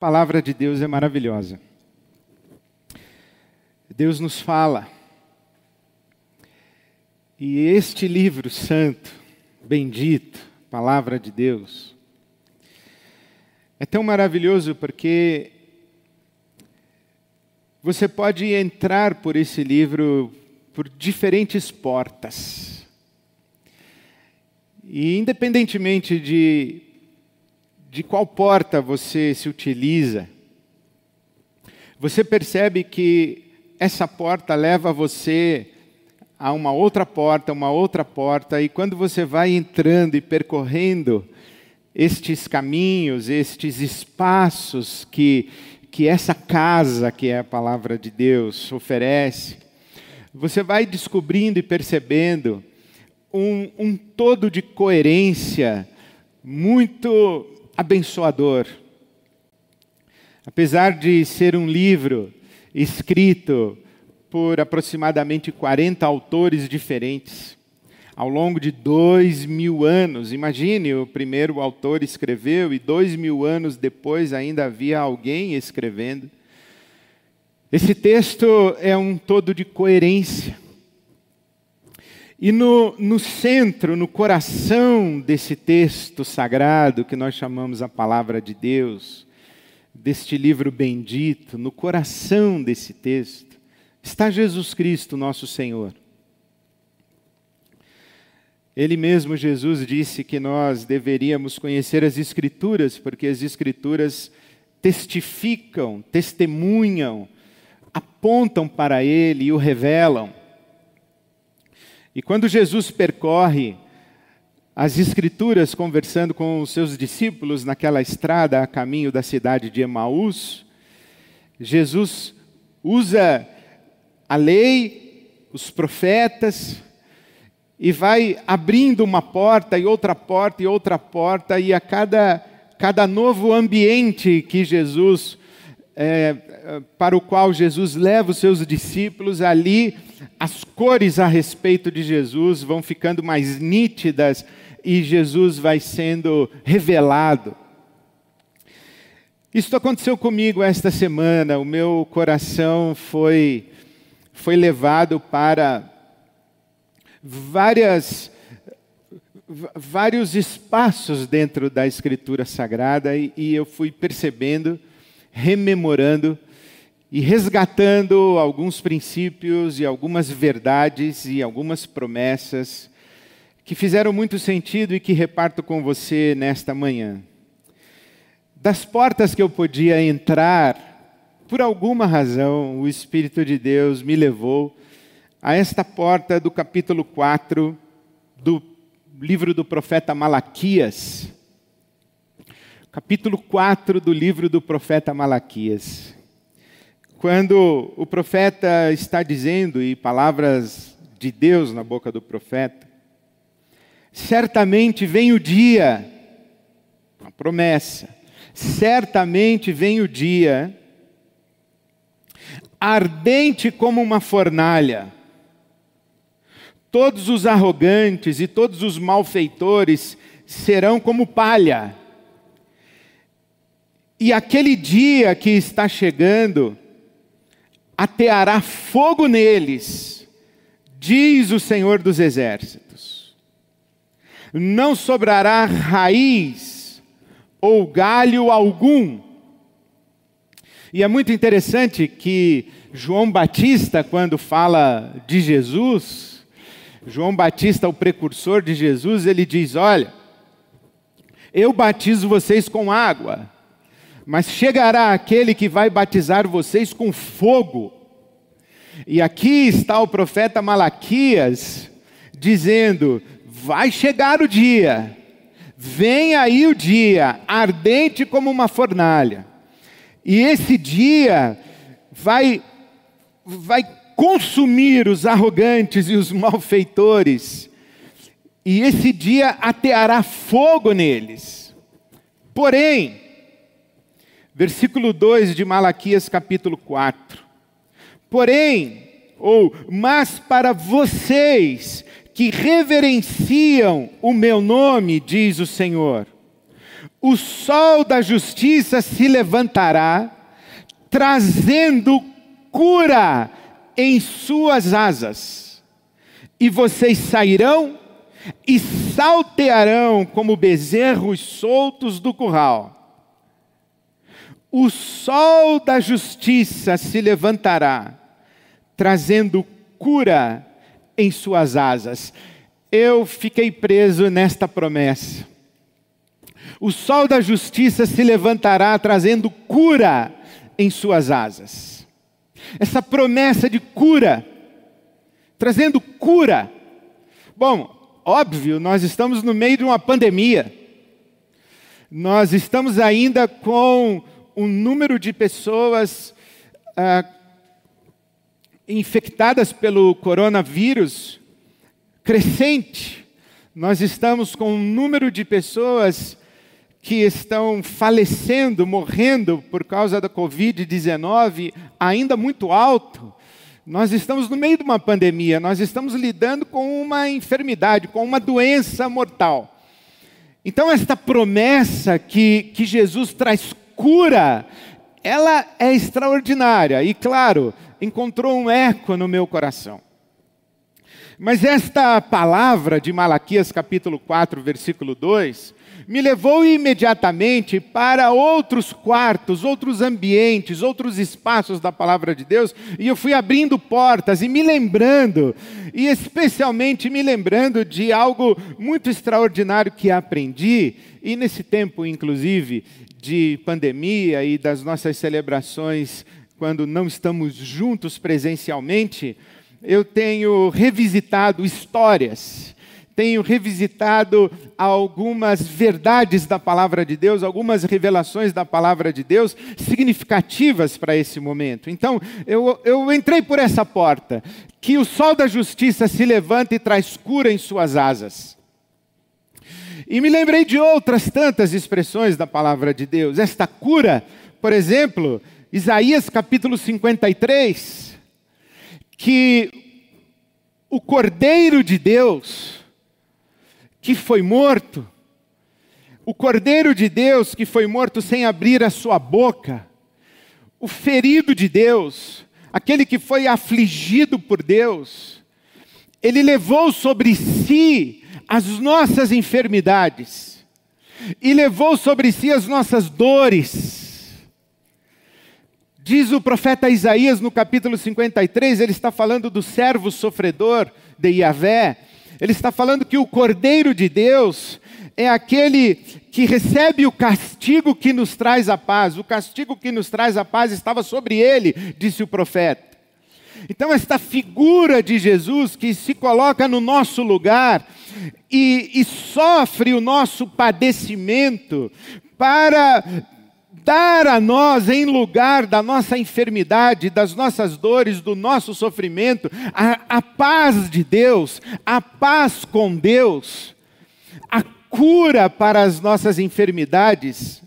Palavra de Deus é maravilhosa. Deus nos fala. E este livro santo, bendito, palavra de Deus, é tão maravilhoso porque você pode entrar por esse livro por diferentes portas. E independentemente de de qual porta você se utiliza, você percebe que essa porta leva você a uma outra porta, uma outra porta, e quando você vai entrando e percorrendo estes caminhos, estes espaços que, que essa casa, que é a palavra de Deus, oferece, você vai descobrindo e percebendo um, um todo de coerência muito abençoador. Apesar de ser um livro escrito por aproximadamente 40 autores diferentes, ao longo de dois mil anos, imagine, o primeiro autor escreveu e dois mil anos depois ainda havia alguém escrevendo. Esse texto é um todo de coerência. E no, no centro, no coração desse texto sagrado, que nós chamamos a palavra de Deus, deste livro bendito, no coração desse texto, está Jesus Cristo, nosso Senhor. Ele mesmo, Jesus, disse que nós deveríamos conhecer as Escrituras, porque as Escrituras testificam, testemunham, apontam para Ele e o revelam. E quando Jesus percorre as Escrituras conversando com os seus discípulos naquela estrada a caminho da cidade de Emaús, Jesus usa a lei, os profetas, e vai abrindo uma porta e outra porta e outra porta, e a cada, cada novo ambiente que Jesus, é, para o qual Jesus leva os seus discípulos, ali as cores a respeito de Jesus vão ficando mais nítidas e Jesus vai sendo revelado. Isso aconteceu comigo esta semana. O meu coração foi foi levado para várias vários espaços dentro da Escritura Sagrada e, e eu fui percebendo, rememorando e resgatando alguns princípios e algumas verdades e algumas promessas que fizeram muito sentido e que reparto com você nesta manhã. Das portas que eu podia entrar, por alguma razão, o Espírito de Deus me levou a esta porta do capítulo 4 do livro do profeta Malaquias. Capítulo 4 do livro do profeta Malaquias quando o profeta está dizendo, e palavras de Deus na boca do profeta, certamente vem o dia, uma promessa, certamente vem o dia, ardente como uma fornalha, todos os arrogantes e todos os malfeitores serão como palha. E aquele dia que está chegando, ateará fogo neles, diz o Senhor dos Exércitos. Não sobrará raiz ou galho algum. E é muito interessante que João Batista, quando fala de Jesus, João Batista, o precursor de Jesus, ele diz: Olha, eu batizo vocês com água, mas chegará aquele que vai batizar vocês com fogo. E aqui está o profeta Malaquias dizendo: vai chegar o dia, vem aí o dia, ardente como uma fornalha. E esse dia vai, vai consumir os arrogantes e os malfeitores, e esse dia ateará fogo neles. Porém, Versículo 2 de Malaquias, capítulo 4. Porém, ou, mas para vocês que reverenciam o meu nome, diz o Senhor, o sol da justiça se levantará, trazendo cura em suas asas, e vocês sairão e saltearão como bezerros soltos do curral. O sol da justiça se levantará, trazendo cura em suas asas. Eu fiquei preso nesta promessa. O sol da justiça se levantará, trazendo cura em suas asas. Essa promessa de cura, trazendo cura. Bom, óbvio, nós estamos no meio de uma pandemia. Nós estamos ainda com um número de pessoas ah, infectadas pelo coronavírus crescente. Nós estamos com um número de pessoas que estão falecendo, morrendo por causa da Covid-19 ainda muito alto. Nós estamos no meio de uma pandemia, nós estamos lidando com uma enfermidade, com uma doença mortal. Então, esta promessa que, que Jesus traz cura, ela é extraordinária e, claro, encontrou um eco no meu coração. Mas esta palavra de Malaquias capítulo 4, versículo 2, me levou imediatamente para outros quartos, outros ambientes, outros espaços da palavra de Deus, e eu fui abrindo portas e me lembrando, e especialmente me lembrando de algo muito extraordinário que aprendi, e nesse tempo, inclusive, de pandemia e das nossas celebrações, quando não estamos juntos presencialmente, eu tenho revisitado histórias, tenho revisitado algumas verdades da palavra de Deus, algumas revelações da palavra de Deus significativas para esse momento. Então, eu, eu entrei por essa porta, que o sol da justiça se levanta e traz cura em suas asas. E me lembrei de outras tantas expressões da palavra de Deus. Esta cura, por exemplo, Isaías capítulo 53, que o Cordeiro de Deus, que foi morto, o Cordeiro de Deus que foi morto sem abrir a sua boca, o ferido de Deus, aquele que foi afligido por Deus, ele levou sobre si as nossas enfermidades e levou sobre si as nossas dores. Diz o profeta Isaías no capítulo 53, ele está falando do servo sofredor de Yahvé, ele está falando que o Cordeiro de Deus é aquele que recebe o castigo que nos traz a paz. O castigo que nos traz a paz estava sobre ele, disse o profeta. Então, esta figura de Jesus que se coloca no nosso lugar e, e sofre o nosso padecimento para dar a nós, em lugar da nossa enfermidade, das nossas dores, do nosso sofrimento, a, a paz de Deus, a paz com Deus, a cura para as nossas enfermidades.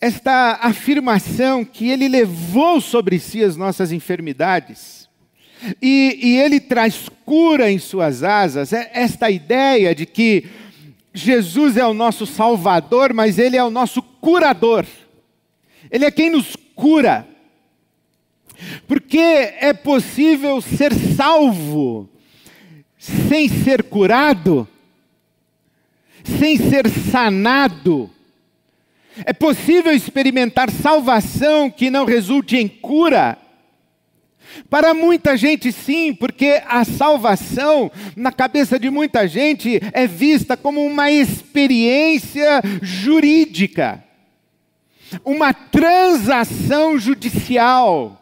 Esta afirmação que ele levou sobre si as nossas enfermidades, e, e ele traz cura em suas asas, é esta ideia de que Jesus é o nosso Salvador, mas Ele é o nosso curador. Ele é quem nos cura. Porque é possível ser salvo sem ser curado, sem ser sanado é possível experimentar salvação que não resulte em cura? Para muita gente, sim, porque a salvação, na cabeça de muita gente, é vista como uma experiência jurídica, uma transação judicial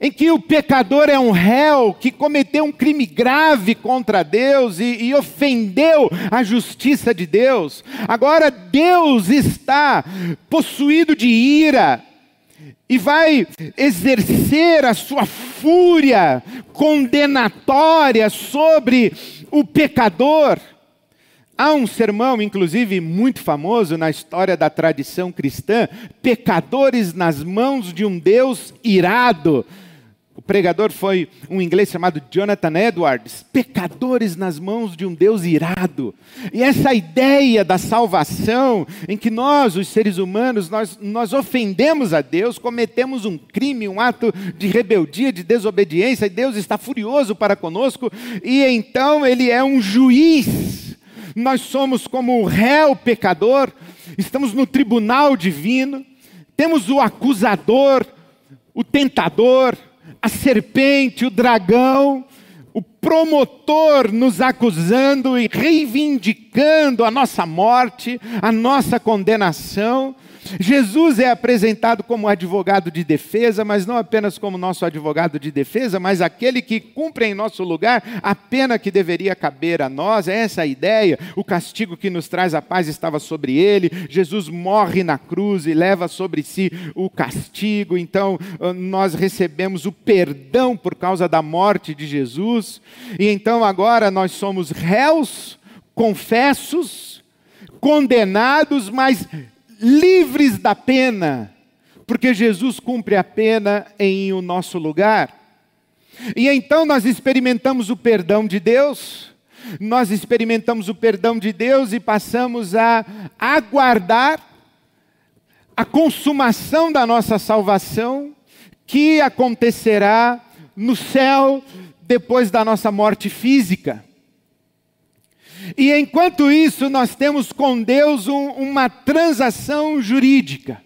em que o pecador é um réu que cometeu um crime grave contra Deus e, e, ofendeu a justiça de Deus. Agora Deus está possuído de ira e vai exercer a sua fúria condenatória sobre o pecador. Há um sermão, inclusive, muito famoso na história da tradição cristã: pecadores nas mãos de um Deus irado O pregador foi um inglês chamado Jonathan Edwards, pecadores nas mãos de um Deus irado. E essa ideia da salvação, em que nós, os seres humanos, nós, nós ofendemos a Deus, cometemos um crime, um ato de rebeldia, de desobediência, e Deus está furioso para conosco, e então Ele é um juiz. Nós somos como o réu pecador, estamos no tribunal divino, temos o acusador, o tentador, a serpente, o dragão, o promotor nos acusando e reivindicando a nossa morte, a nossa condenação. Jesus é apresentado como advogado de defesa, mas não apenas como nosso advogado de defesa, mas aquele que cumpre em nosso lugar a pena que deveria caber a nós. É essa a ideia. O castigo que nos traz a paz estava sobre ele. Jesus morre na cruz e leva sobre si o castigo. Então, ah, nós recebemos o perdão por causa da morte de Jesus. E então agora nós somos réus, confessos, condenados, mas livres da pena, porque Jesus cumpre a pena em o nosso lugar. E então nós experimentamos o perdão de Deus, nós experimentamos o perdão de Deus e passamos a aguardar a consumação da nossa salvação, que acontecerá no céu depois da nossa morte física. E enquanto isso, nós temos com Deus um, uma transação jurídica,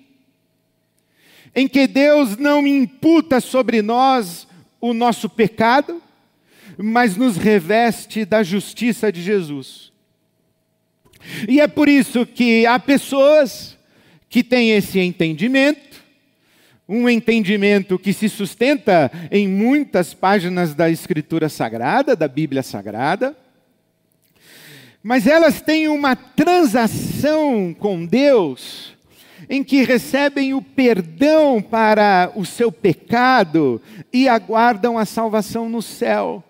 em que Deus não imputa sobre nós o nosso pecado, mas nos reveste da justiça de Jesus. E é por isso que há pessoas que têm esse entendimento, um entendimento que se sustenta em muitas páginas da Escritura Sagrada, da Bíblia Sagrada, mas elas têm uma transação com Deus, em que recebem o perdão para o seu pecado e aguardam a salvação no céu.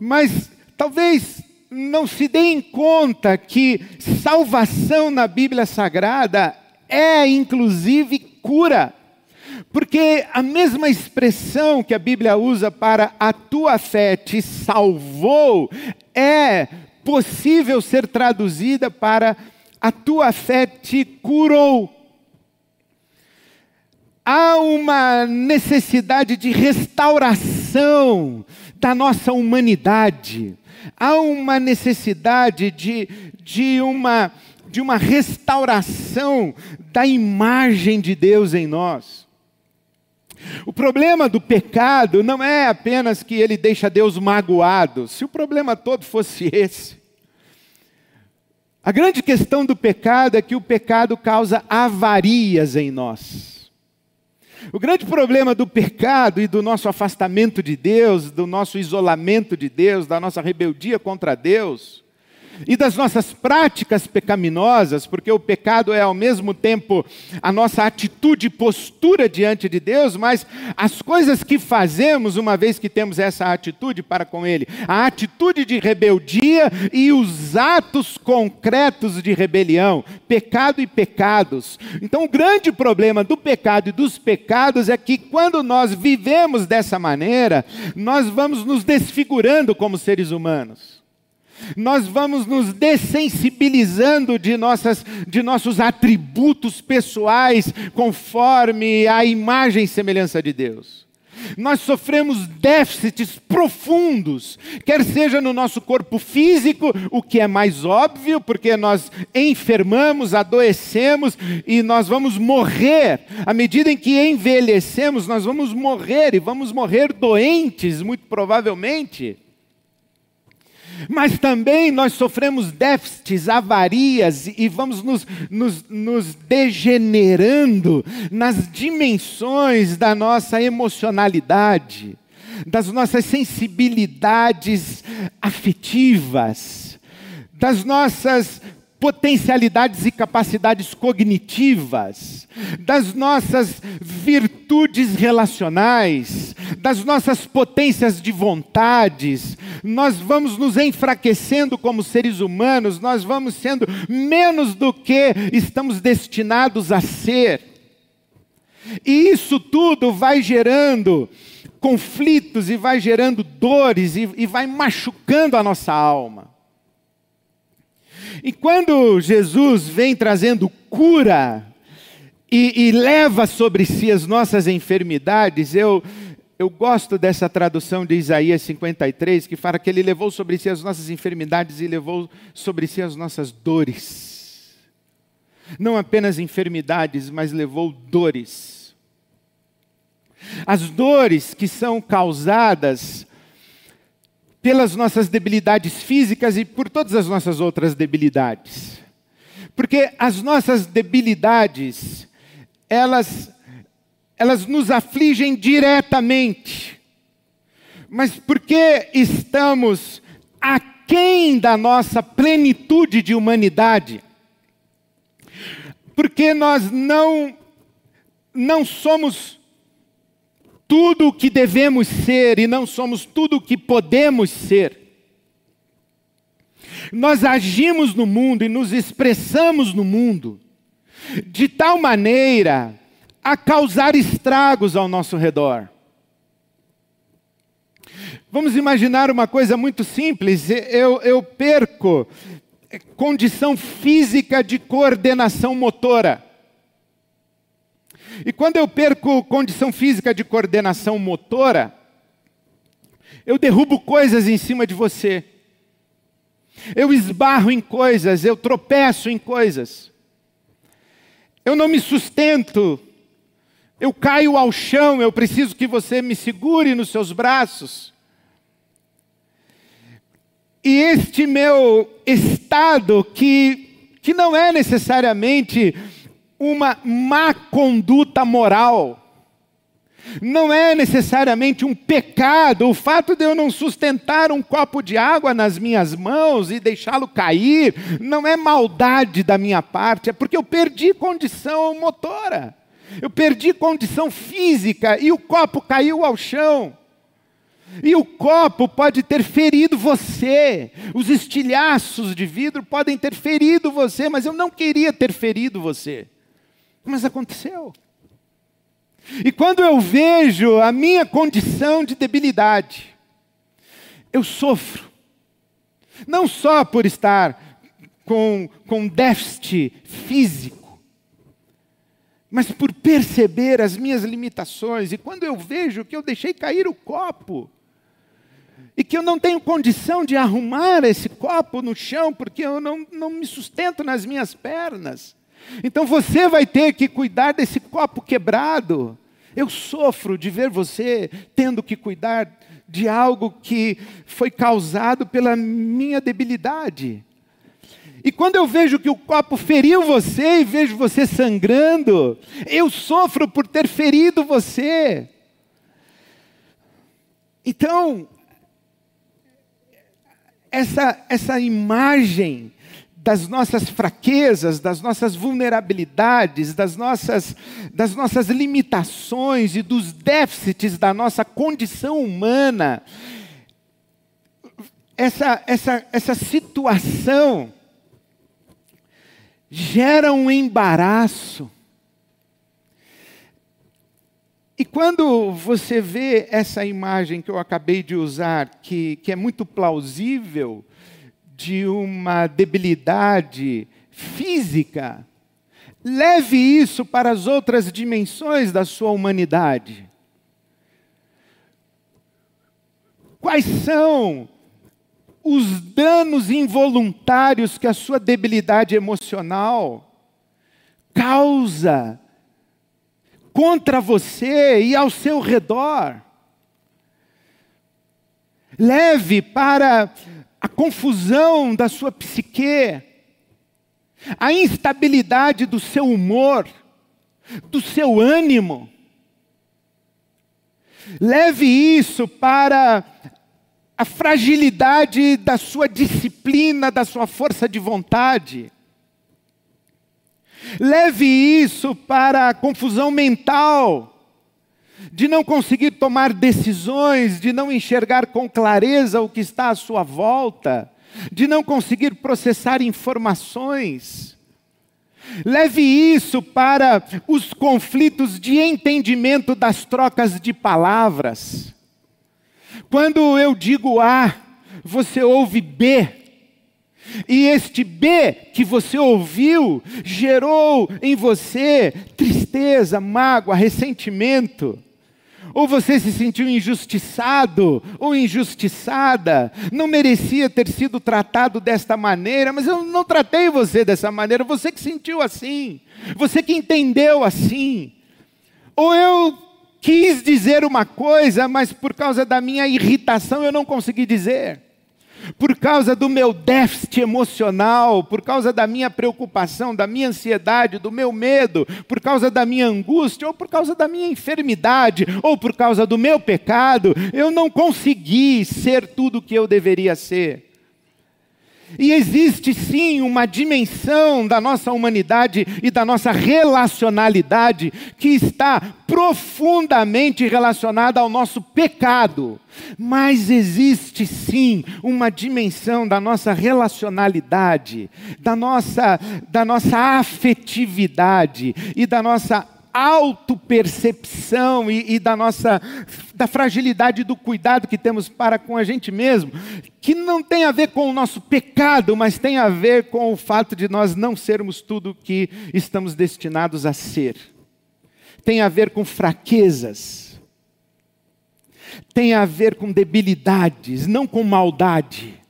Mas talvez não se deem conta que salvação na Bíblia Sagrada é inclusive cura. Porque a mesma expressão que a Bíblia usa para a tua fé te salvou é possível ser traduzida para a tua fé te curou. Há uma necessidade de restauração da nossa humanidade. Há uma necessidade de, de, uma, de uma restauração da imagem de Deus em nós. O problema do pecado não é apenas que ele deixa Deus magoado. Se o problema todo fosse esse. A grande questão do pecado é que o pecado causa avarias em nós. O grande problema do pecado e do nosso afastamento de Deus, do nosso isolamento de Deus, da nossa rebeldia contra Deus, e das nossas práticas pecaminosas, porque o pecado é ao mesmo tempo a nossa atitude e postura diante de Deus, mas as coisas que fazemos uma vez que temos essa atitude para com Ele, a atitude de rebeldia e os atos concretos de rebelião, pecado e pecados. Então, o grande problema do pecado e dos pecados é que quando nós vivemos dessa maneira, nós vamos nos desfigurando como seres humanos nós vamos nos dessensibilizando de, nossas, de nossos atributos pessoais conforme a imagem e semelhança de Deus. Nós sofremos déficits profundos, quer seja no nosso corpo físico, o que é mais óbvio, porque nós enfermamos, adoecemos e nós vamos morrer. À medida em que envelhecemos, nós vamos morrer e vamos morrer doentes, muito provavelmente. Mas também nós sofremos déficits, avarias e vamos nos, nos, nos degenerando nas dimensões da nossa emocionalidade, das nossas sensibilidades afetivas, das nossas potencialidades e capacidades cognitivas, das nossas virtudes relacionais, das nossas potências de vontades, nós vamos nos enfraquecendo como seres humanos, nós vamos sendo menos do que estamos destinados a ser. E isso tudo vai gerando conflitos e vai gerando dores e, e vai machucando a nossa alma. E quando Jesus vem trazendo cura e, e, leva sobre si as nossas enfermidades, eu, eu gosto dessa tradução de Isaías 53, que fala que ele levou sobre si as nossas enfermidades e levou sobre si as nossas dores. Não apenas enfermidades, mas levou dores. As dores que são causadas pelas nossas debilidades físicas e por todas as nossas outras debilidades. Porque as nossas debilidades, elas elas nos afligem diretamente. Mas porque estamos aquém da nossa plenitude de humanidade? Porque nós não não somos tudo o que devemos ser e não somos tudo o que podemos ser. Nós agimos no mundo e nos expressamos no mundo de tal maneira a causar estragos ao nosso redor. Vamos imaginar uma coisa muito simples: eu, eu perco condição física de coordenação motora. E quando eu perco condição física de coordenação motora, eu derrubo coisas em cima de você. Eu esbarro em coisas, eu tropeço em coisas. Eu não me sustento eu caio ao chão, eu preciso que você me segure nos seus braços. E este meu estado, que, que não é necessariamente uma má conduta moral, não é necessariamente um pecado, o fato de eu não sustentar um copo de água nas minhas mãos e deixá-lo cair, não é maldade da minha parte, é porque eu perdi condição motora. Eu perdi condição física e o copo caiu ao chão. E o copo pode ter ferido você, os estilhaços de vidro podem ter ferido você, mas eu não queria ter ferido você. Mas aconteceu. E quando eu vejo a minha condição de debilidade, eu sofro. Não só por estar com, com déficit físico, mas por perceber as minhas limitações, e quando eu vejo que eu deixei cair o copo, e que eu não tenho condição de arrumar esse copo no chão, porque eu não, não me sustento nas minhas pernas, então você vai ter que cuidar desse copo quebrado. Eu sofro de ver você tendo que cuidar de algo que foi causado pela minha debilidade. E quando eu vejo que o copo feriu você e vejo você sangrando, eu sofro por ter ferido você. Então, essa, essa imagem das nossas fraquezas, das nossas vulnerabilidades, das nossas, das nossas limitações e dos déficits da nossa condição humana, essa, essa, essa situação gera um embaraço. E quando você vê essa imagem que eu acabei de usar, que, que é muito plausível, de uma debilidade física, leve isso para as outras dimensões da sua humanidade. Quais são os danos involuntários que a sua debilidade emocional causa contra você e ao seu redor. Leve para a confusão da sua psique, a instabilidade do seu humor, do seu ânimo. Leve isso para a fragilidade da sua disciplina, da sua força de vontade. Leve isso para a confusão mental, de não conseguir tomar decisões, de não enxergar com clareza o que está à sua volta, de não conseguir processar informações. Leve isso para os conflitos de entendimento das trocas de palavras. Quando eu digo A, você ouve B. E este B que você ouviu gerou em você tristeza, mágoa, ressentimento ou você se sentiu injustiçado ou injustiçada, não merecia ter sido tratado desta maneira, mas eu não tratei você dessa maneira, você que sentiu assim, você que entendeu assim. Ou eu quis dizer uma coisa, mas por causa da minha irritação eu não consegui dizer por causa do meu déficit emocional, por causa da minha preocupação, da minha ansiedade, do meu medo, por causa da minha angústia, ou por causa da minha enfermidade, ou por causa do meu pecado, eu não consegui ser tudo o que eu deveria ser. E existe sim uma dimensão da nossa humanidade e da nossa relacionalidade que está profundamente relacionada ao nosso pecado. Mas existe sim uma dimensão da nossa relacionalidade, da nossa, da nossa afetividade e da nossa autopercepção e, e da nossa da fragilidade do cuidado que temos para com a gente mesmo, que não tem a ver com o nosso pecado, mas tem a ver com o fato de nós não sermos tudo o que estamos destinados a ser. Tem a ver com fraquezas. Tem a ver com debilidades, não com maldade.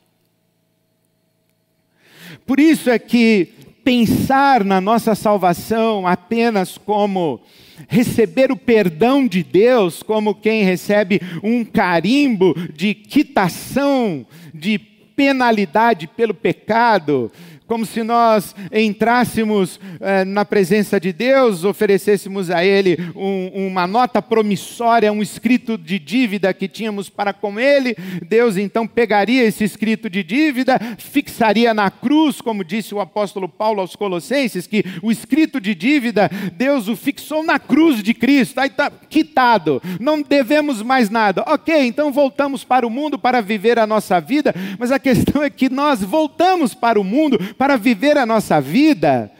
Por isso é que pensar na nossa salvação apenas como receber o perdão de Deus, como quem recebe um carimbo de quitação de penalidade pelo pecado, como se nós entrássemos eh, na presença de Deus, oferecêssemos a Ele um, uma nota promissória, um escrito de dívida que tínhamos para com Ele. Deus então pegaria esse escrito de dívida, fixaria na cruz, como disse o apóstolo Paulo aos Colossenses, que o escrito de dívida, Deus o fixou na cruz de Cristo, aí está quitado, não devemos mais nada. Ok, então voltamos para o mundo para viver a nossa vida, mas a questão é que nós voltamos para o mundo para viver a nossa vida,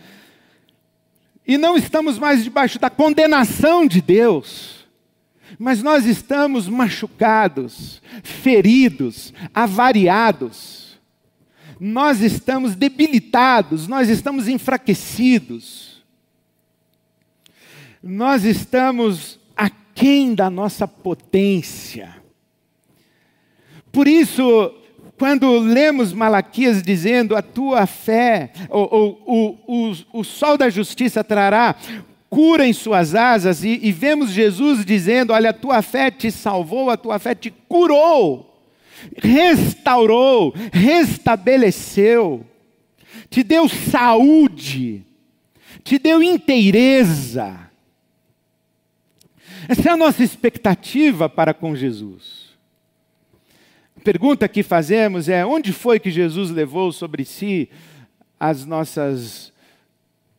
e não estamos mais debaixo da condenação de Deus, mas nós estamos machucados, feridos, avariados, nós estamos debilitados, nós estamos enfraquecidos, nós estamos aquém da nossa potência. Por isso, quando lemos Malaquias dizendo a tua fé, ou, ou, o, o, sol da justiça trará cura em suas asas, e, e vemos Jesus dizendo: Olha, a tua fé te salvou, a tua fé te curou, restaurou, restabeleceu, te deu saúde, te deu inteireza. Essa é a nossa expectativa para com Jesus pergunta que fazemos é: onde foi que Jesus levou sobre si as nossas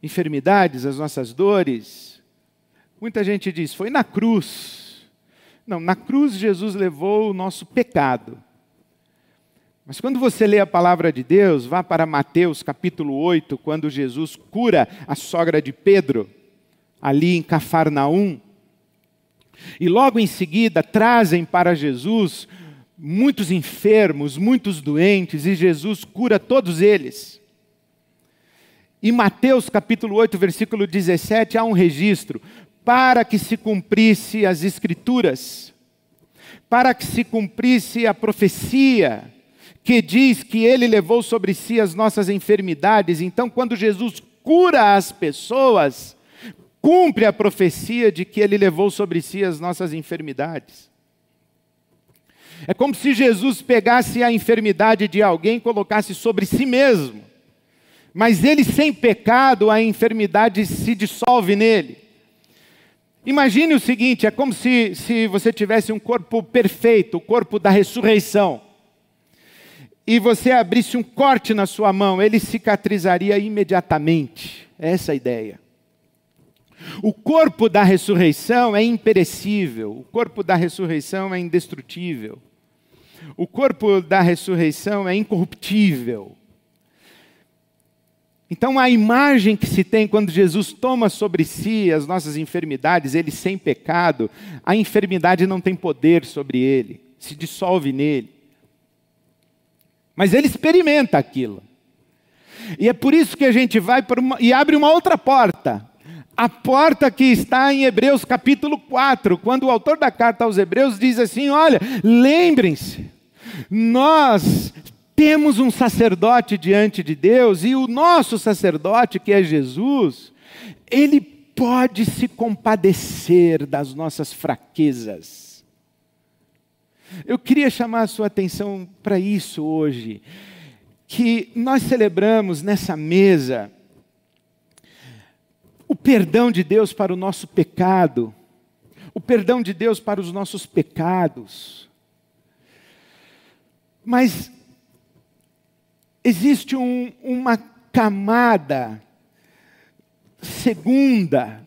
enfermidades, as nossas dores? Muita gente diz: foi na cruz. Não, na cruz Jesus levou o nosso pecado. Mas quando você lê a palavra de Deus, vá para Mateus capítulo 8, quando Jesus cura a sogra de Pedro, ali em Cafarnaum. E logo em seguida trazem para Jesus muitos enfermos, muitos doentes, e Jesus cura todos eles. Em Mateus capítulo 8, versículo 17, há um registro: para que se cumprisse as Escrituras, para que se cumprisse a profecia, que diz que ele levou sobre si as nossas enfermidades. Então, quando Jesus cura as pessoas, cumpre a profecia de que ele levou sobre si as nossas enfermidades. É como se Jesus pegasse a enfermidade de alguém e colocasse sobre si mesmo. Mas ele, sem pecado, a enfermidade se dissolve nele. Imagine o seguinte: é como se, se você tivesse um corpo perfeito, o corpo da ressurreição, e você abrisse um corte na sua mão, ele cicatrizaria imediatamente. É essa a ideia. O corpo da ressurreição é imperecível, o corpo da ressurreição é indestrutível. O corpo da ressurreição é incorruptível. Então, a imagem que se tem quando Jesus toma sobre si as nossas enfermidades, ele sem pecado, a enfermidade não tem poder sobre ele, se dissolve nele. Mas ele experimenta aquilo. E é por isso que a gente vai uma, e abre uma outra porta. A porta que está em Hebreus capítulo 4, quando o autor da carta aos Hebreus diz assim: Olha, lembrem-se, nós temos um sacerdote diante de Deus, e o nosso sacerdote, que é Jesus, ele pode se compadecer das nossas fraquezas. Eu queria chamar a sua atenção para isso hoje, que nós celebramos nessa mesa o perdão de Deus para o nosso pecado, o perdão de Deus para os nossos pecados. Mas existe um, uma camada segunda,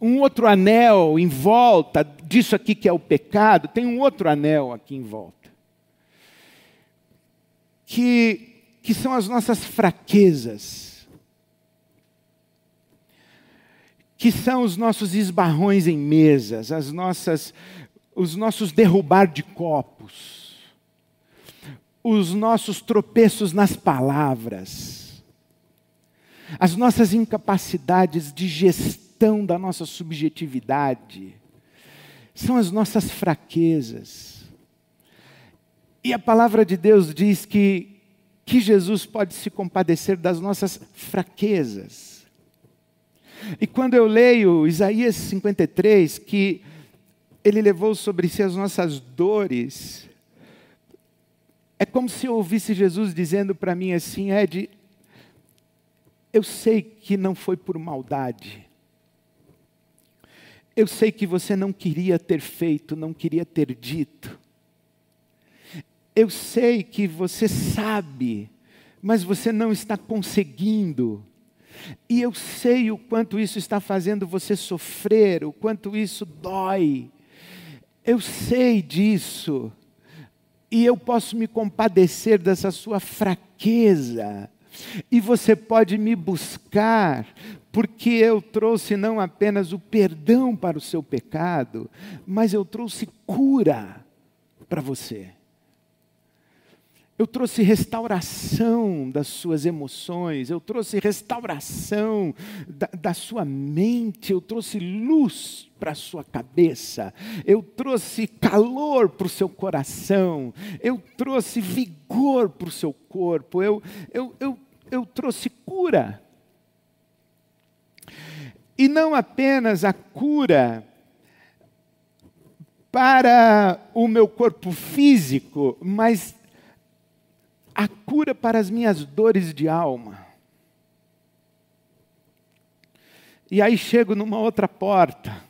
um outro anel em volta disso aqui que é o pecado, tem um outro anel aqui em volta. Que, que são as nossas fraquezas, que são os nossos esbarrões em mesas, as nossas, os nossos derrubar de copos os nossos tropeços nas palavras, as nossas incapacidades de gestão da nossa subjetividade, são as nossas fraquezas. E a palavra de Deus diz que, que Jesus pode se compadecer das nossas fraquezas. E quando eu leio Isaías 53, que ele levou sobre si as nossas dores, é como se eu ouvisse Jesus dizendo para mim assim: Ed, eu sei que não foi por maldade. Eu sei que você não queria ter feito, não queria ter dito. Eu sei que você sabe, mas você não está conseguindo. E eu sei o quanto isso está fazendo você sofrer, o quanto isso dói. Eu sei disso e eu posso me compadecer dessa sua fraqueza. E você pode me buscar, porque eu trouxe não apenas o perdão para o seu pecado, mas eu trouxe cura para você. Eu trouxe restauração das suas emoções, eu trouxe restauração da, da sua mente, eu trouxe luz para a sua cabeça, eu trouxe calor para o seu coração, eu trouxe vigor para o seu corpo, eu, eu, eu, eu trouxe cura. E não apenas a cura para o meu corpo físico, mas cura para as minhas dores de alma. E aí chego numa outra porta,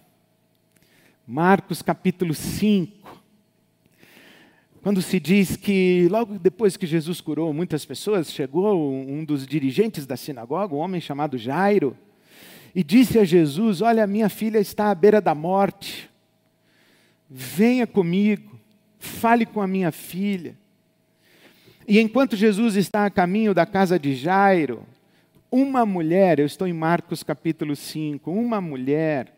Marcos capítulo 5, quando se diz que logo depois que Jesus curou muitas pessoas, chegou um dos dirigentes da sinagoga, um homem chamado Jairo, e disse a Jesus: Olha, minha filha está à beira da morte, venha comigo, fale com a minha filha. E enquanto Jesus está a caminho da casa de Jairo, uma mulher, eu estou em Marcos capítulo 5, uma mulher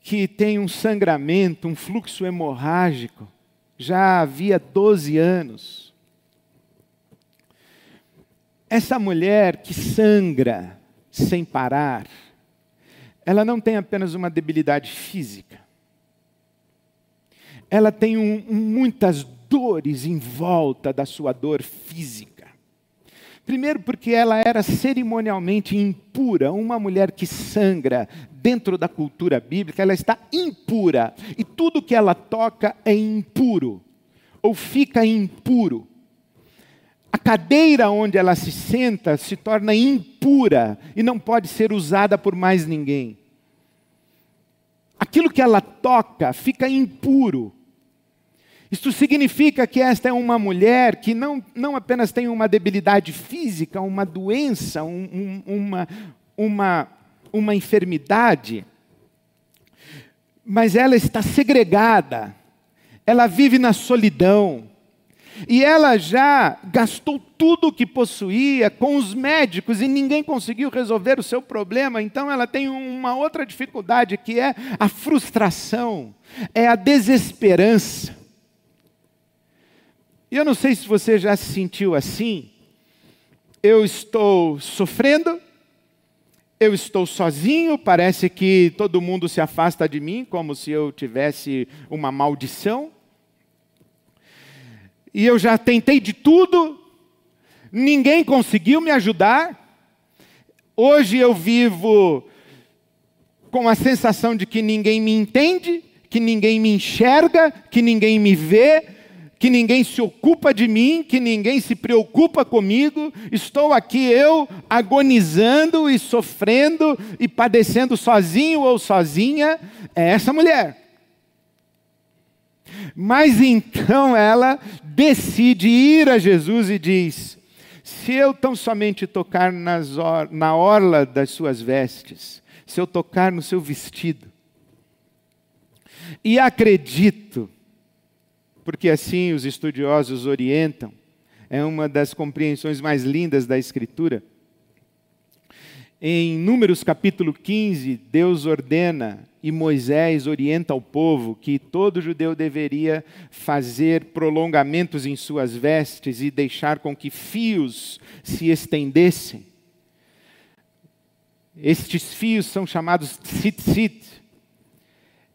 que tem um sangramento, um fluxo hemorrágico, já havia 12 anos. Essa mulher que sangra sem parar, ela não tem apenas uma debilidade física, ela tem um, muitas dores em volta da sua dor física. Primeiro, porque ela era cerimonialmente impura, uma mulher que sangra dentro da cultura bíblica, ela está impura, e tudo que ela toca é impuro, ou fica impuro. A cadeira onde ela se senta se torna impura e não pode ser usada por mais ninguém. Aquilo que ela toca fica impuro. Isto significa que esta é uma mulher que não, não apenas tem uma debilidade física, uma doença, um, um, uma, uma, uma enfermidade, mas ela está segregada, ela vive na solidão, E ela já gastou tudo o que possuía com os médicos e ninguém conseguiu resolver o seu problema. Então ela tem uma outra dificuldade que é a frustração, é a desesperança. E eu não sei se você já se sentiu assim. Eu estou sofrendo, eu estou sozinho, parece que todo mundo se afasta de mim, como se eu tivesse uma maldição e eu já tentei de tudo, ninguém conseguiu me ajudar. Hoje eu vivo com a sensação de que ninguém me entende, que ninguém me enxerga, que ninguém me vê, que ninguém se ocupa de mim, que ninguém se preocupa comigo. Estou aqui eu agonizando e sofrendo e padecendo sozinho ou sozinha. É essa mulher. Mas então ela decide ir a Jesus e diz: Se eu tão somente tocar or na orla das suas vestes, se eu tocar no seu vestido, e acredito, porque assim os estudiosos orientam, é uma das compreensões mais lindas da Escritura. Em Números capítulo 15, Deus ordena e Moisés orienta ao povo que todo judeu deveria fazer prolongamentos em suas vestes e deixar com que fios se estendessem. Estes fios são chamados tzitzit.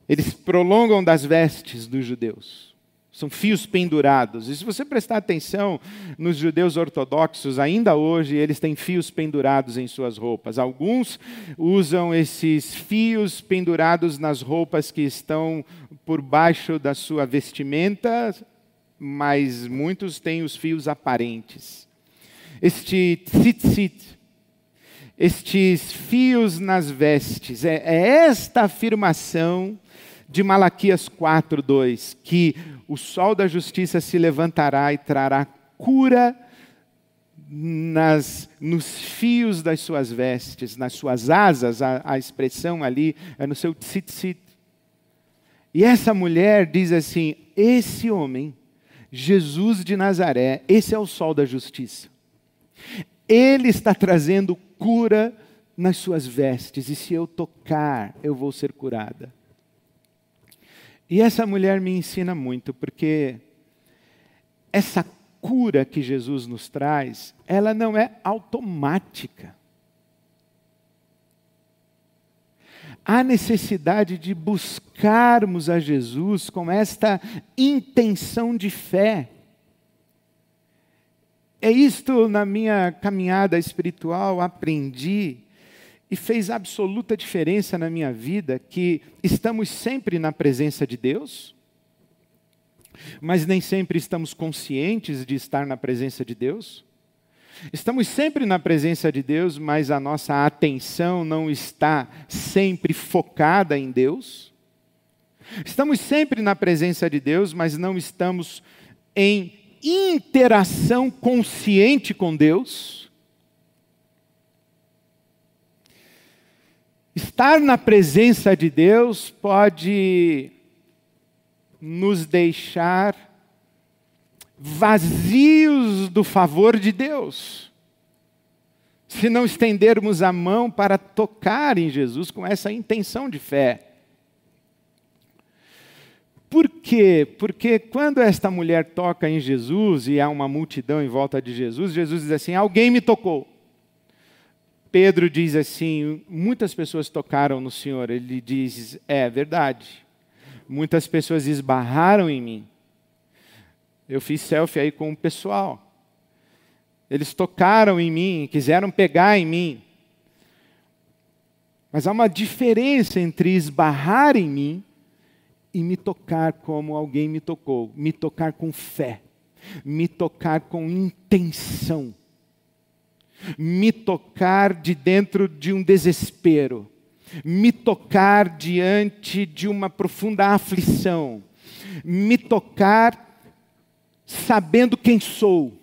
Eles prolongam das vestes dos judeus. São fios pendurados. E se você prestar atenção nos judeus ortodoxos, ainda hoje eles têm fios pendurados em suas roupas. Alguns usam esses fios pendurados nas roupas que estão por baixo da sua vestimenta, mas muitos têm os fios aparentes. Este tzitzit, estes fios nas vestes, é, é esta afirmação de Malaquias 4:2, que o sol da justiça se levantará e trará cura nas, nos fios das suas vestes, nas suas asas, a, a expressão ali é no seu tzitzit. E essa mulher diz assim: esse homem, Jesus de Nazaré, esse é o sol da justiça. Ele está trazendo cura nas suas vestes, e se eu tocar, eu vou ser curada. E essa mulher me ensina muito, porque essa cura que Jesus nos traz, ela não é automática. Há necessidade de buscarmos a Jesus com esta intenção de fé. É isto na minha caminhada espiritual aprendi e fez absoluta diferença na minha vida que estamos sempre na presença de Deus, mas nem sempre estamos conscientes de estar na presença de Deus. Estamos sempre na presença de Deus, mas a nossa atenção não está sempre focada em Deus. Estamos sempre na presença de Deus, mas não estamos em interação consciente com Deus. Estar na presença de Deus pode nos deixar vazios do favor de Deus. Se não estendermos a mão para tocar em Jesus com essa intenção de fé. Por quê? Porque quando esta mulher toca em Jesus e há uma multidão em volta de Jesus, Jesus diz assim: Alguém me tocou. Pedro diz assim: muitas pessoas tocaram no Senhor. Ele diz: é verdade. Muitas pessoas esbarraram em mim. Eu fiz selfie aí com o pessoal. Eles tocaram em mim, quiseram pegar em mim. Mas há uma diferença entre esbarrar em mim e me tocar como alguém me tocou. Me tocar com fé. Me tocar com intenção me tocar de dentro de um desespero, me tocar diante de uma profunda aflição, me tocar sabendo quem sou,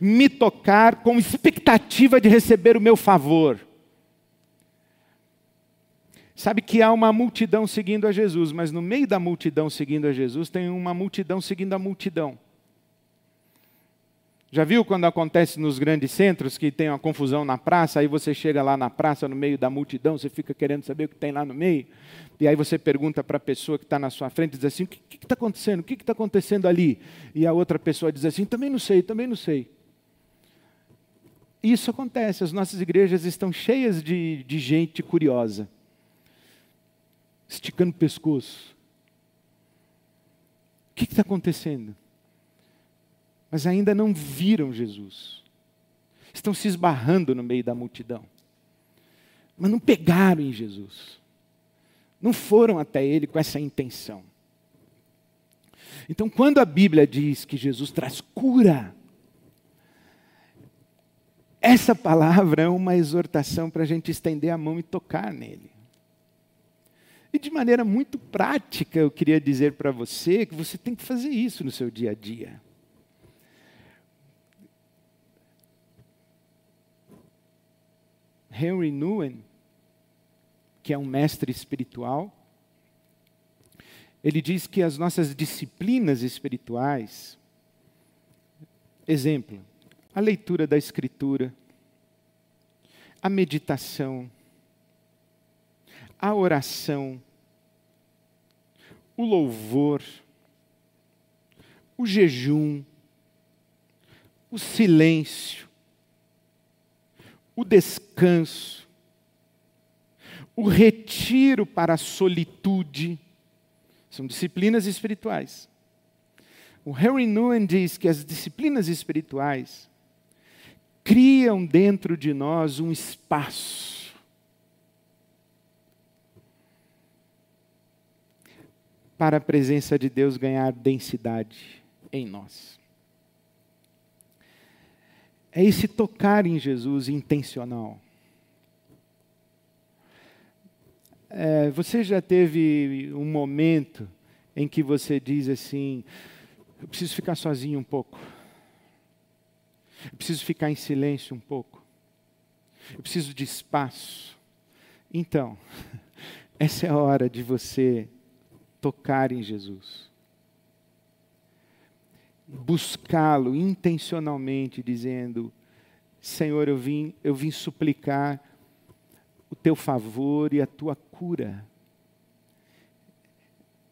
me tocar com expectativa de receber o meu favor. Sabe que há uma multidão seguindo a Jesus, mas no meio da multidão seguindo a Jesus tem uma multidão seguindo a multidão. Já viu quando acontece nos grandes centros que tem uma confusão na praça, aí você chega lá na praça, no meio da multidão, você fica querendo saber o que tem lá no meio, e aí você pergunta para a pessoa que está na sua frente, diz assim, o que está acontecendo? O que está acontecendo ali? E a outra pessoa diz assim, também não sei, também não sei. Isso acontece, as nossas igrejas estão cheias de, de gente curiosa, esticando o pescoço. O que está acontecendo? Mas ainda não viram Jesus. Estão se esbarrando no meio da multidão. Mas não pegaram em Jesus. Não foram até ele com essa intenção. Então, quando a Bíblia diz que Jesus traz cura, essa palavra é uma exortação para a gente estender a mão e tocar nele. E de maneira muito prática, eu queria dizer para você que você tem que fazer isso no seu dia a dia. Henry Nguyen, que é um mestre espiritual, ele diz que as nossas disciplinas espirituais, exemplo, a leitura da Escritura, a meditação, a oração, o louvor, o jejum, o silêncio, o descanso, o retiro para a solitude, são disciplinas espirituais. O Harry Nguyen diz que as disciplinas espirituais criam dentro de nós um espaço. Para a presença de Deus ganhar densidade em nós é esse tocar em Jesus intencional. É, você já teve um momento em que você diz assim: eu preciso ficar sozinho um pouco, eu preciso ficar em silêncio um pouco, eu preciso de espaço. Então, essa é a hora de você tocar em Jesus buscá-lo intencionalmente, dizendo: Senhor, eu vim, eu vim suplicar o teu favor e a tua cura.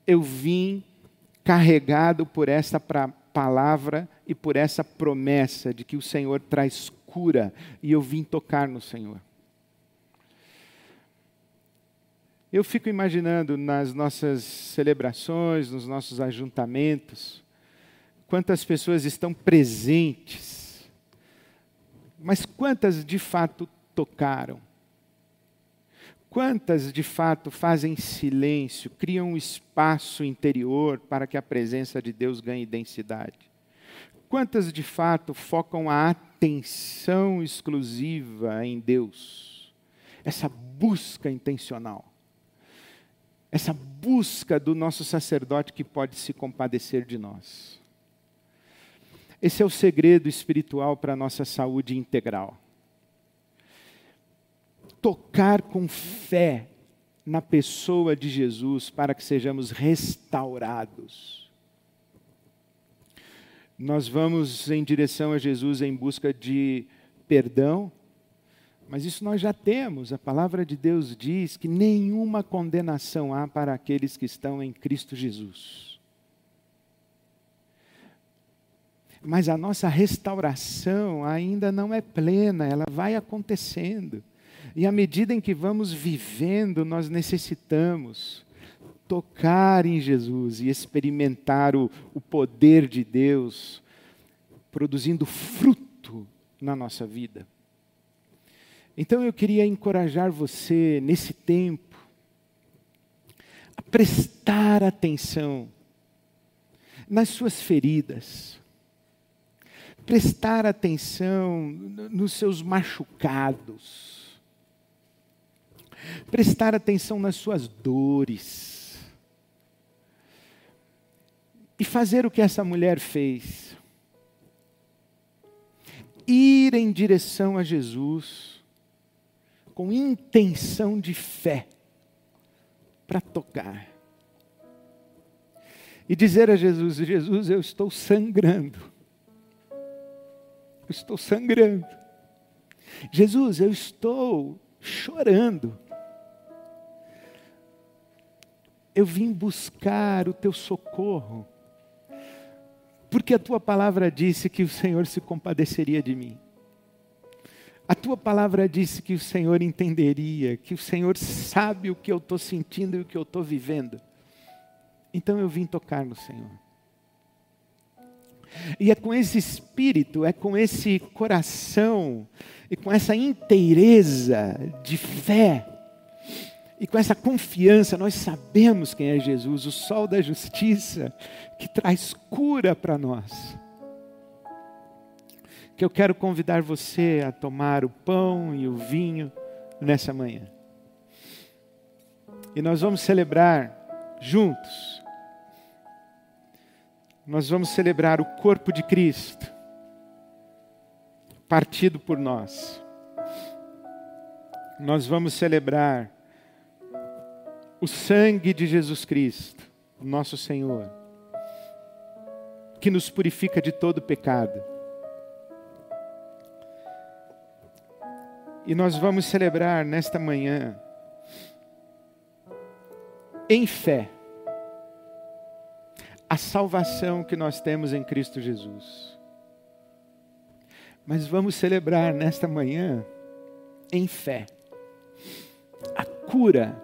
Eu vim carregado por essa palavra e por essa promessa de que o Senhor traz cura, e eu vim tocar no Senhor. Eu fico imaginando nas nossas celebrações, nos nossos ajuntamentos, quantas pessoas estão presentes, mas quantas de fato tocaram? Quantas de fato fazem silêncio, criam um espaço interior para que a presença de Deus ganhe densidade? Quantas de fato focam a atenção exclusiva em Deus? Essa busca intencional. Essa busca do nosso sacerdote que pode se compadecer de nós. Esse é o segredo espiritual para a nossa saúde integral. Tocar com fé na pessoa de Jesus para que sejamos restaurados. Nós vamos em direção a Jesus em busca de perdão, mas isso nós já temos. A palavra de Deus diz que nenhuma condenação há para aqueles que estão em Cristo Jesus. Mas a nossa restauração ainda não é plena, ela vai acontecendo. E à medida em que vamos vivendo, nós necessitamos tocar em Jesus e experimentar o, o poder de Deus produzindo fruto na nossa vida. Então eu queria encorajar você nesse tempo a prestar atenção nas suas feridas prestar atenção nos seus machucados, prestar atenção nas suas dores, e fazer o que essa mulher fez. Ir em direção a Jesus com intenção de fé para tocar. E dizer a Jesus: Jesus, eu estou sangrando estou sangrando. Jesus, eu estou chorando. Eu vim buscar o teu socorro, porque a tua palavra disse que o Senhor se compadeceria de mim. A tua palavra disse que o Senhor entenderia, que o Senhor sabe o que eu estou sentindo e o que eu estou vivendo. Então eu vim tocar no Senhor. E é com esse espírito, é com esse coração e com essa inteireza de fé e com essa confiança, nós sabemos quem é Jesus, o sol da justiça, que traz cura para nós que eu quero convidar você a tomar o pão e o vinho nessa manhã. E nós vamos celebrar juntos. Nós vamos celebrar o corpo de Cristo, partido por nós. Nós vamos celebrar o sangue de Jesus Cristo, nosso Senhor, que nos purifica de todo pecado E nós vamos celebrar nesta manhã, em fé, a salvação que nós temos em Cristo Jesus. Mas vamos celebrar nesta manhã, em fé, a cura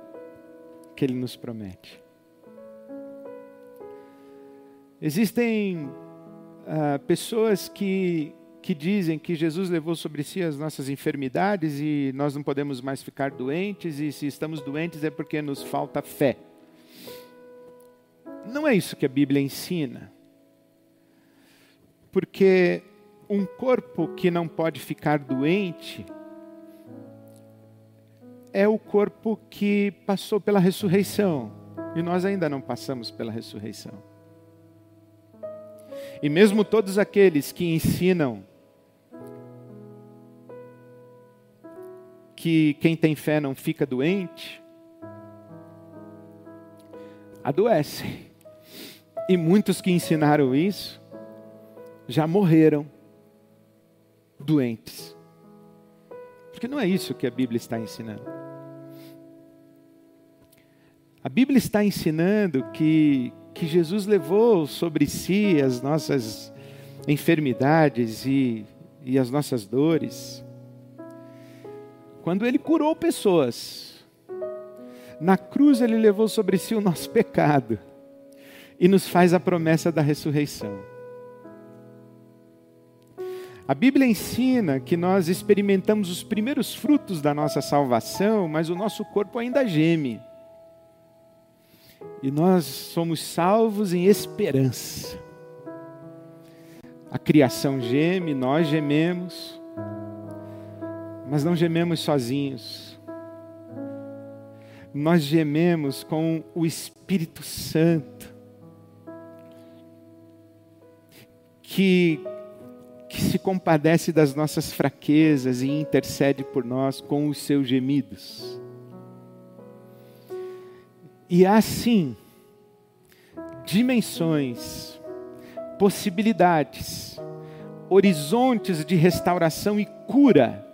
que Ele nos promete. Existem uh, pessoas que que dizem que Jesus levou sobre si as nossas enfermidades e nós não podemos mais ficar doentes, e se estamos doentes é porque nos falta fé. Não é isso que a Bíblia ensina. Porque um corpo que não pode ficar doente é o corpo que passou pela ressurreição, e nós ainda não passamos pela ressurreição. E mesmo todos aqueles que ensinam que quem tem fé não fica doente, adoecem. E muitos que ensinaram isso já morreram doentes. Porque não é isso que a Bíblia está ensinando. A Bíblia está ensinando que, que Jesus levou sobre si as nossas enfermidades e, e as nossas dores quando ele curou pessoas. Na cruz ele levou sobre si o nosso pecado e nos faz a promessa da ressurreição. A Bíblia ensina que nós experimentamos os primeiros frutos da nossa salvação, mas o nosso corpo ainda geme. E nós somos salvos em esperança. A criação geme, nós gememos, mas não gememos sozinhos. Nós gememos com o Espírito Santo, que, que se compadece das nossas fraquezas e intercede por nós com os seus gemidos. E há sim dimensões, possibilidades, horizontes de restauração e cura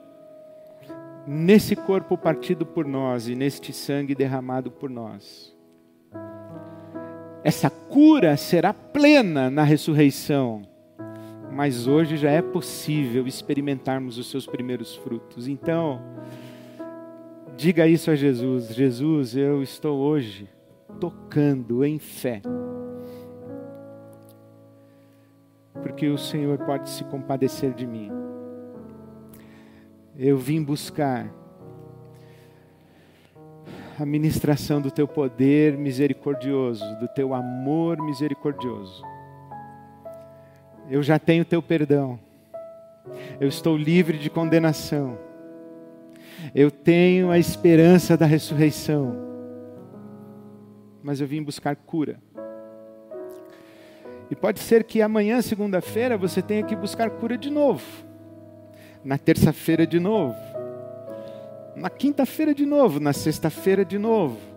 nesse corpo partido por nós e neste sangue derramado por nós. Essa cura será plena na ressurreição, mas hoje já é possível experimentarmos os seus primeiros frutos. Então, diga isso a Jesus: Jesus, eu estou hoje tocando em fé. Porque o Senhor pode se compadecer de mim eu vim buscar a ministração do teu poder misericordioso, do teu amor misericordioso. Eu já tenho teu perdão. Eu estou livre de condenação. Eu tenho a esperança da ressurreição. Mas eu vim buscar cura. E pode ser que amanhã, segunda-feira, você tenha que buscar cura de novo na terça-feira de novo, na quinta-feira de novo, na sexta-feira de novo.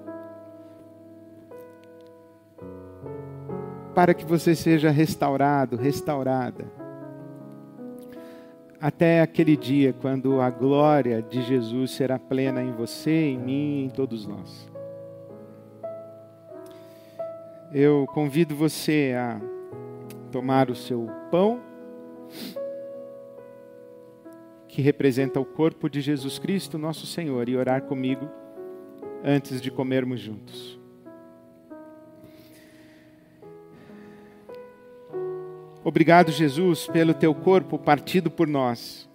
Para que você seja restaurado, restaurada. até aquele dia quando a glória de Jesus será plena em você, em mim, em todos nós. Eu convido você a tomar o seu pão, que representa o corpo de Jesus Cristo, nosso Senhor, e orar comigo antes de comermos juntos. Obrigado, Jesus, pelo teu corpo partido por nós.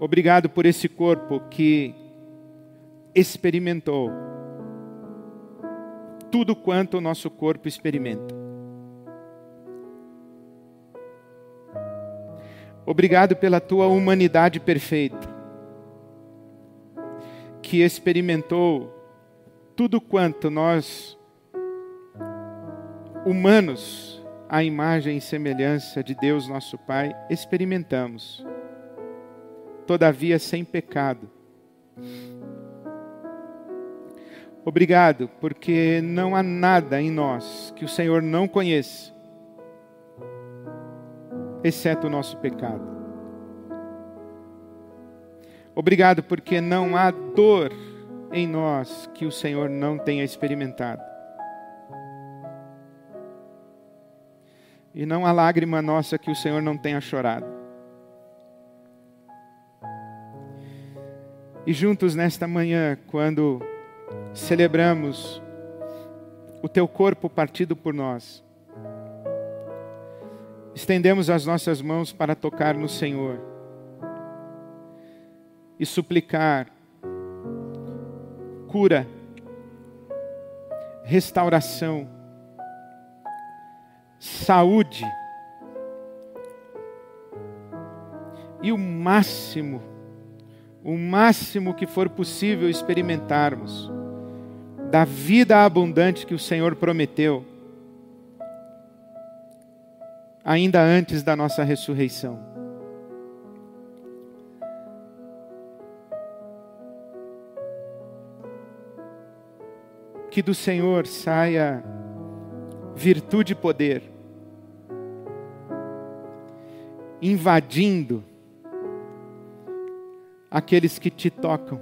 Obrigado por esse corpo que experimentou tudo quanto o nosso corpo experimenta. Obrigado pela tua humanidade perfeita, que experimentou tudo quanto nós humanos, à imagem e semelhança de Deus nosso Pai, experimentamos, todavia sem pecado. Obrigado, porque não há nada em nós que o Senhor não conheça, exceto o nosso pecado. Obrigado, porque não há dor em nós que o Senhor não tenha experimentado. E não há lágrima nossa que o Senhor não tenha chorado. E juntos nesta manhã, quando celebramos o teu corpo partido por nós, estendemos as nossas mãos para tocar no Senhor e suplicar cura, restauração, saúde e o máximo, o máximo que for possível experimentarmos da vida abundante que o Senhor prometeu, ainda antes da nossa ressurreição. Que do Senhor saia virtude e poder, invadindo aqueles que te tocam.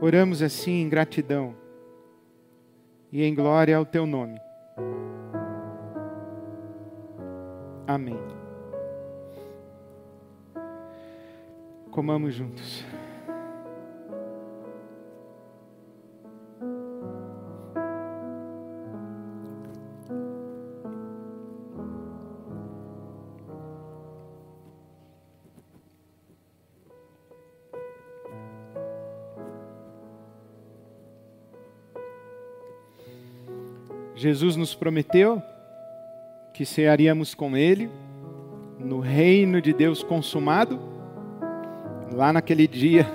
Oramos assim em gratidão e em glória ao teu nome. Amém. Comamos juntos. Jesus nos prometeu que cearíamos com Ele no reino de Deus consumado, lá naquele dia,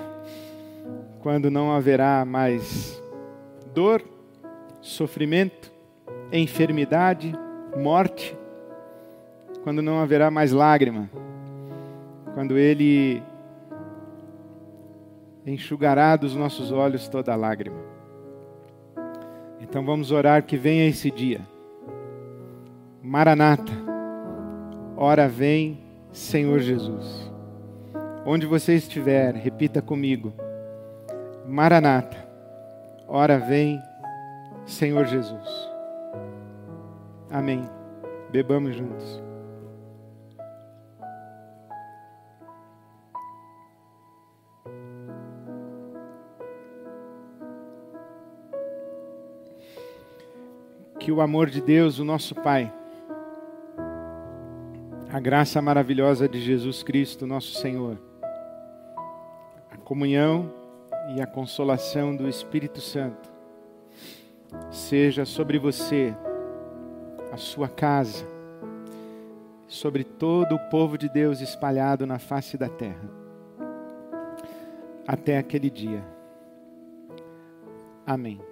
quando não haverá mais dor, sofrimento, enfermidade, morte, quando não haverá mais lágrima, quando Ele enxugará dos nossos olhos toda lágrima. Então vamos orar que venha esse dia. Maranata, ora vem, Senhor Jesus. Onde você estiver, repita comigo. Maranata, ora vem, Senhor Jesus. Amém. Bebamos juntos. Que o amor de Deus, o nosso Pai, a graça maravilhosa de Jesus Cristo, nosso Senhor, a comunhão e a consolação do Espírito Santo, seja sobre você, a sua casa, sobre todo o povo de Deus espalhado na face da terra, até aquele dia. Amém.